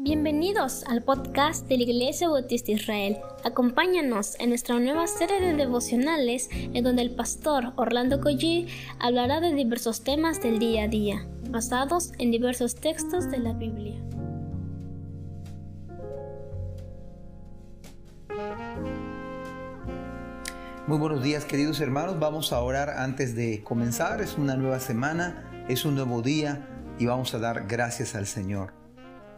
Bienvenidos al podcast de la Iglesia Bautista Israel. Acompáñanos en nuestra nueva serie de devocionales en donde el pastor Orlando Collie hablará de diversos temas del día a día, basados en diversos textos de la Biblia. Muy buenos días queridos hermanos, vamos a orar antes de comenzar, es una nueva semana, es un nuevo día y vamos a dar gracias al Señor.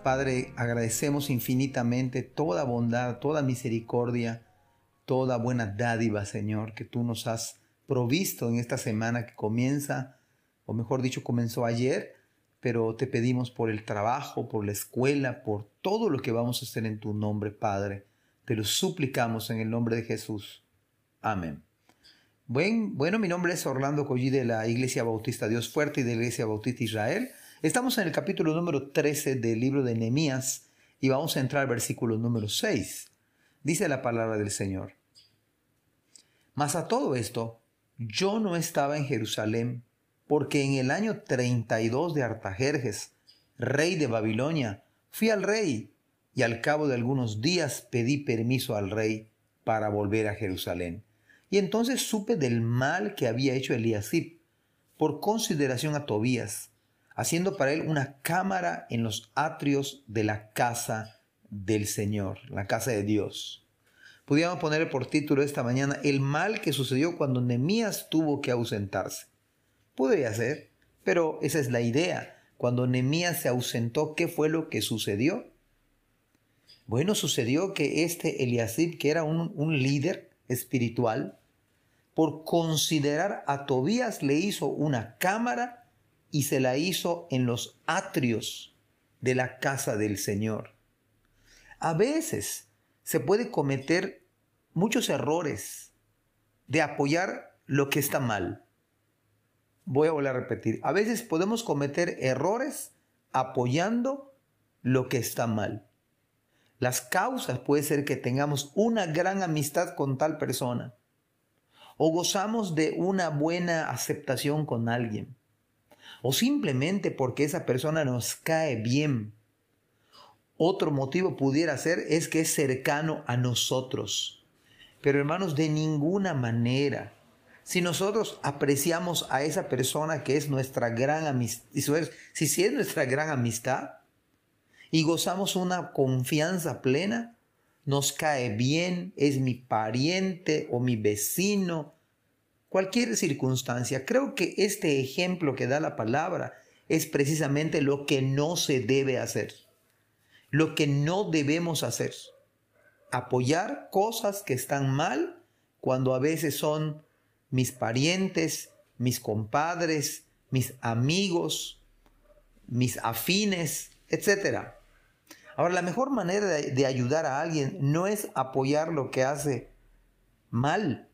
Padre, agradecemos infinitamente toda bondad, toda misericordia, toda buena dádiva, Señor, que tú nos has provisto en esta semana que comienza, o mejor dicho, comenzó ayer, pero te pedimos por el trabajo, por la escuela, por todo lo que vamos a hacer en tu nombre, Padre. Te lo suplicamos en el nombre de Jesús. Amén. bueno, mi nombre es Orlando Collí de la Iglesia Bautista Dios Fuerte y de la Iglesia Bautista Israel. Estamos en el capítulo número 13 del libro de Nehemías y vamos a entrar al versículo número 6. Dice la palabra del Señor. Mas a todo esto, yo no estaba en Jerusalén, porque en el año 32 de Artajerjes, rey de Babilonia, fui al rey y al cabo de algunos días pedí permiso al rey para volver a Jerusalén. Y entonces supe del mal que había hecho Eliasib por consideración a Tobías, haciendo para él una cámara en los atrios de la casa del Señor, la casa de Dios. Podríamos poner por título esta mañana el mal que sucedió cuando Nemías tuvo que ausentarse. Podría ser, pero esa es la idea. Cuando Nemías se ausentó, ¿qué fue lo que sucedió? Bueno, sucedió que este Eliasib, que era un líder espiritual, por considerar a Tobías le hizo una cámara y se la hizo en los atrios de la casa del Señor. A veces se puede cometer muchos errores de apoyar lo que está mal. Voy a volver a repetir. A veces podemos cometer errores apoyando lo que está mal. Las causas puede ser que tengamos una gran amistad con tal persona o gozamos de una buena aceptación con alguien o simplemente porque esa persona nos cae bien. Otro motivo pudiera ser es que es cercano a nosotros. Pero hermanos, de ninguna manera. Si nosotros apreciamos a esa persona que es nuestra gran amistad, si, si es nuestra gran amistad y gozamos una confianza plena, nos cae bien, es mi pariente o mi vecino, cualquier circunstancia. Creo que este ejemplo que da la palabra es precisamente lo que no se debe hacer, lo que no debemos hacer. Apoyar cosas que están mal cuando a veces son mis parientes, mis compadres, mis amigos, mis afines, etc. Ahora, la mejor manera de, de ayudar a alguien no es apoyar lo que hace mal,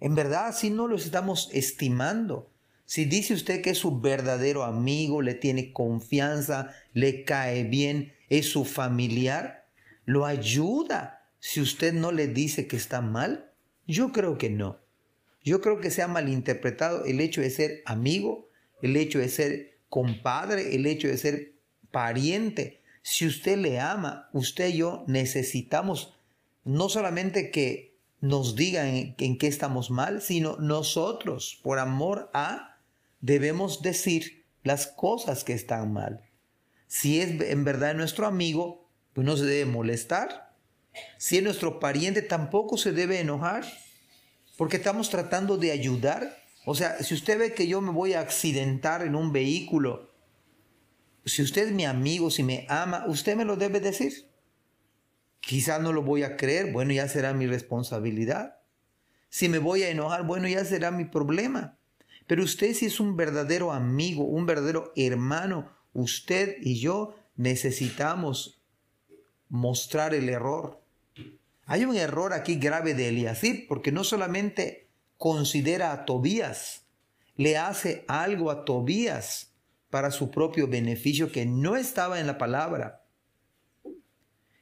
en verdad, si no lo estamos estimando. Si dice usted que es su verdadero amigo, le tiene confianza, le cae bien, es su familiar, lo ayuda. Si usted no le dice que está mal, yo creo que no. Yo creo que se ha malinterpretado el hecho de ser amigo, el hecho de ser compadre, el hecho de ser pariente. Si usted le ama, usted y yo necesitamos no solamente que nos digan en, qué estamos mal, sino nosotros, por amor a, debemos decir las cosas que están mal. Si es en verdad nuestro amigo, pues no se debe molestar. Si es nuestro pariente, tampoco se debe enojar, porque estamos tratando de ayudar. O sea, si usted ve que yo me voy a accidentar en un vehículo, si usted es mi amigo, si me ama, usted me lo debe decir. Quizás no lo voy a creer, bueno, ya será mi responsabilidad. Si me voy a enojar, bueno, ya será mi problema. Pero usted si es un verdadero amigo, un verdadero hermano, usted y yo necesitamos mostrar el error. Hay un error aquí grave de Eliasib, porque no solamente considera a Tobías, le hace algo a Tobías para su propio beneficio que no estaba en la palabra.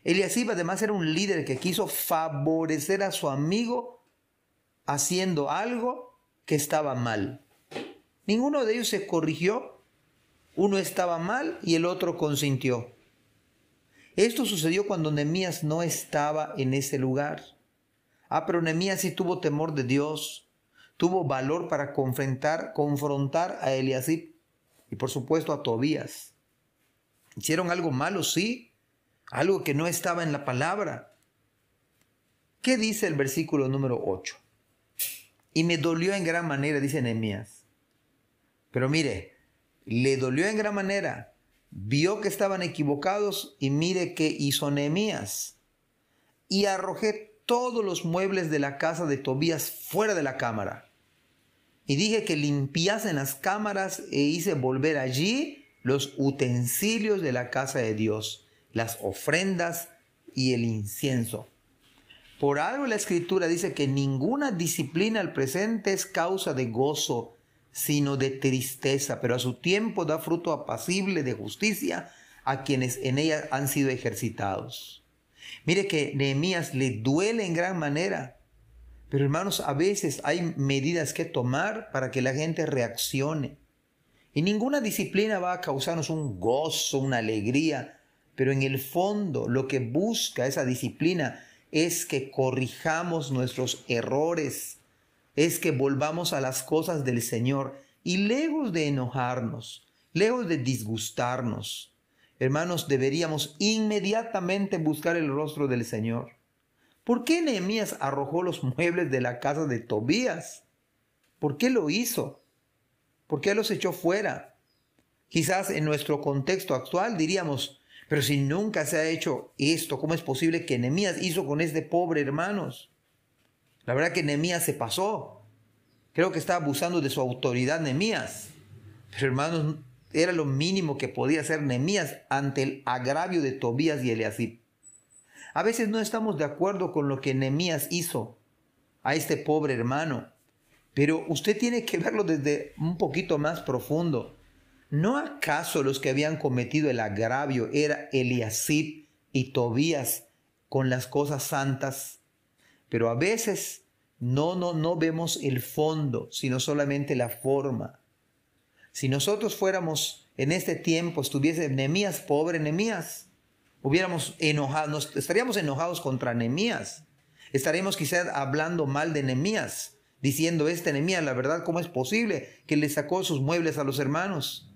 Eliasib además era un líder que quiso favorecer a su amigo haciendo algo que estaba mal. Ninguno de ellos se corrigió. Uno estaba mal y el otro consintió. Esto sucedió cuando Nehemías no estaba en ese lugar. Ah, pero Nehemías sí tuvo temor de Dios, tuvo valor para confrontar, confrontar a Eliasib y por supuesto a Tobías. Hicieron algo malo, sí, algo que no estaba en la palabra. ¿Qué dice el versículo número 8? Y me dolió en gran manera, dice Nehemías. Pero mire, le dolió en gran manera. Vio que estaban equivocados y mire qué hizo Nehemías. Y arrojé todos los muebles de la casa de Tobías fuera de la cámara. Y dije que limpiasen las cámaras e hice volver allí los utensilios de la casa de Dios, las ofrendas y el incienso. Por algo la escritura dice que ninguna disciplina al presente es causa de gozo, sino de tristeza, pero a su tiempo da fruto apacible de justicia a quienes en ella han sido ejercitados. Mire que Nehemías le duele en gran manera, pero hermanos, a veces hay medidas que tomar para que la gente reaccione. Y ninguna disciplina va a causarnos un gozo, una alegría, pero en el fondo lo que busca esa disciplina es que corrijamos nuestros errores, es que volvamos a las cosas del Señor y lejos de enojarnos, lejos de disgustarnos, hermanos, deberíamos inmediatamente buscar el rostro del Señor. ¿Por qué Nehemías arrojó los muebles de la casa de Tobías? ¿Por qué lo hizo? ¿Por qué los echó fuera? Quizás en nuestro contexto actual diríamos, pero si nunca se ha hecho esto, ¿cómo es posible que Nehemías hizo con este pobre hermanos? La verdad que Nehemías se pasó. Creo que estaba abusando de su autoridad Nehemías. Pero hermanos, era lo mínimo que podía hacer Nehemías ante el agravio de Tobías y Eliasib. A veces no estamos de acuerdo con lo que Nehemías hizo a este pobre hermano, pero usted tiene que verlo desde un poquito más profundo. ¿No acaso los que habían cometido el agravio era Eliasib y Tobías con las cosas santas? Pero a veces no, no, no vemos el fondo, sino solamente la forma. Si nosotros fuéramos en este tiempo, estuviese Nemías, pobre Nemías, hubiéramos enojados, estaríamos enojados contra Nemías. Estaríamos quizás hablando mal de Nemías, diciendo este Nemías, la verdad, ¿cómo es posible que le sacó sus muebles a los hermanos?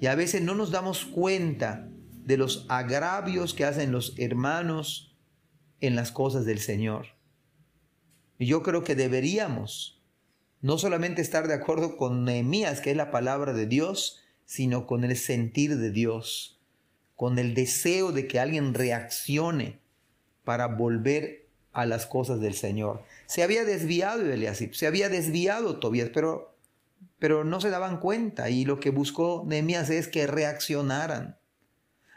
Y a veces no nos damos cuenta de los agravios que hacen los hermanos en las cosas del Señor. Y yo creo que deberíamos no solamente estar de acuerdo con Nehemías, que es la palabra de Dios, sino con el sentir de Dios, con el deseo de que alguien reaccione para volver a las cosas del Señor. Se había desviado Eliasib, se había desviado Tobías, pero pero no se daban cuenta y lo que buscó Nehemías es que reaccionaran.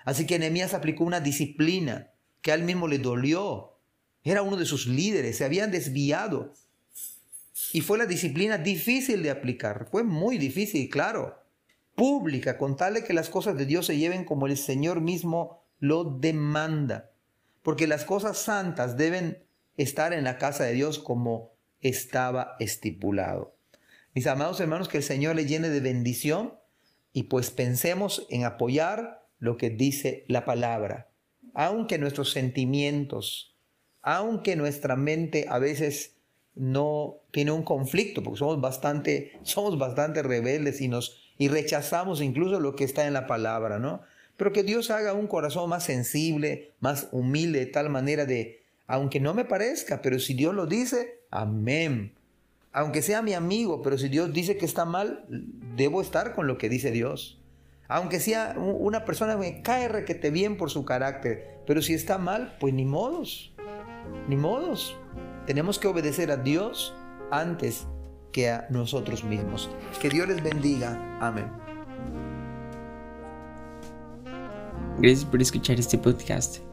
Así que Nehemías aplicó una disciplina que a él mismo le dolió. Era uno de sus líderes, se habían desviado. Y fue la disciplina difícil de aplicar, fue muy difícil, claro. Pública, con tal de que las cosas de Dios se lleven como el Señor mismo lo demanda. Porque las cosas santas deben estar en la casa de Dios como estaba estipulado. Mis amados hermanos, que el Señor le llene de bendición y pues pensemos en apoyar lo que dice la palabra, aunque nuestros sentimientos, aunque nuestra mente a veces no tiene un conflicto, porque somos bastante, somos bastante rebeldes y nos y rechazamos incluso lo que está en la palabra, ¿no? Pero que Dios haga un corazón más sensible, más humilde, de tal manera de, aunque no me parezca, pero si Dios lo dice, amén aunque sea mi amigo, pero si Dios dice que está mal, debo estar con lo que dice Dios. Aunque sea una persona que cae requete bien por su carácter, pero si está mal, pues ni modos, ni modos. Tenemos que obedecer a Dios antes que a nosotros mismos. Que Dios les bendiga. Amén. Gracias por escuchar este podcast.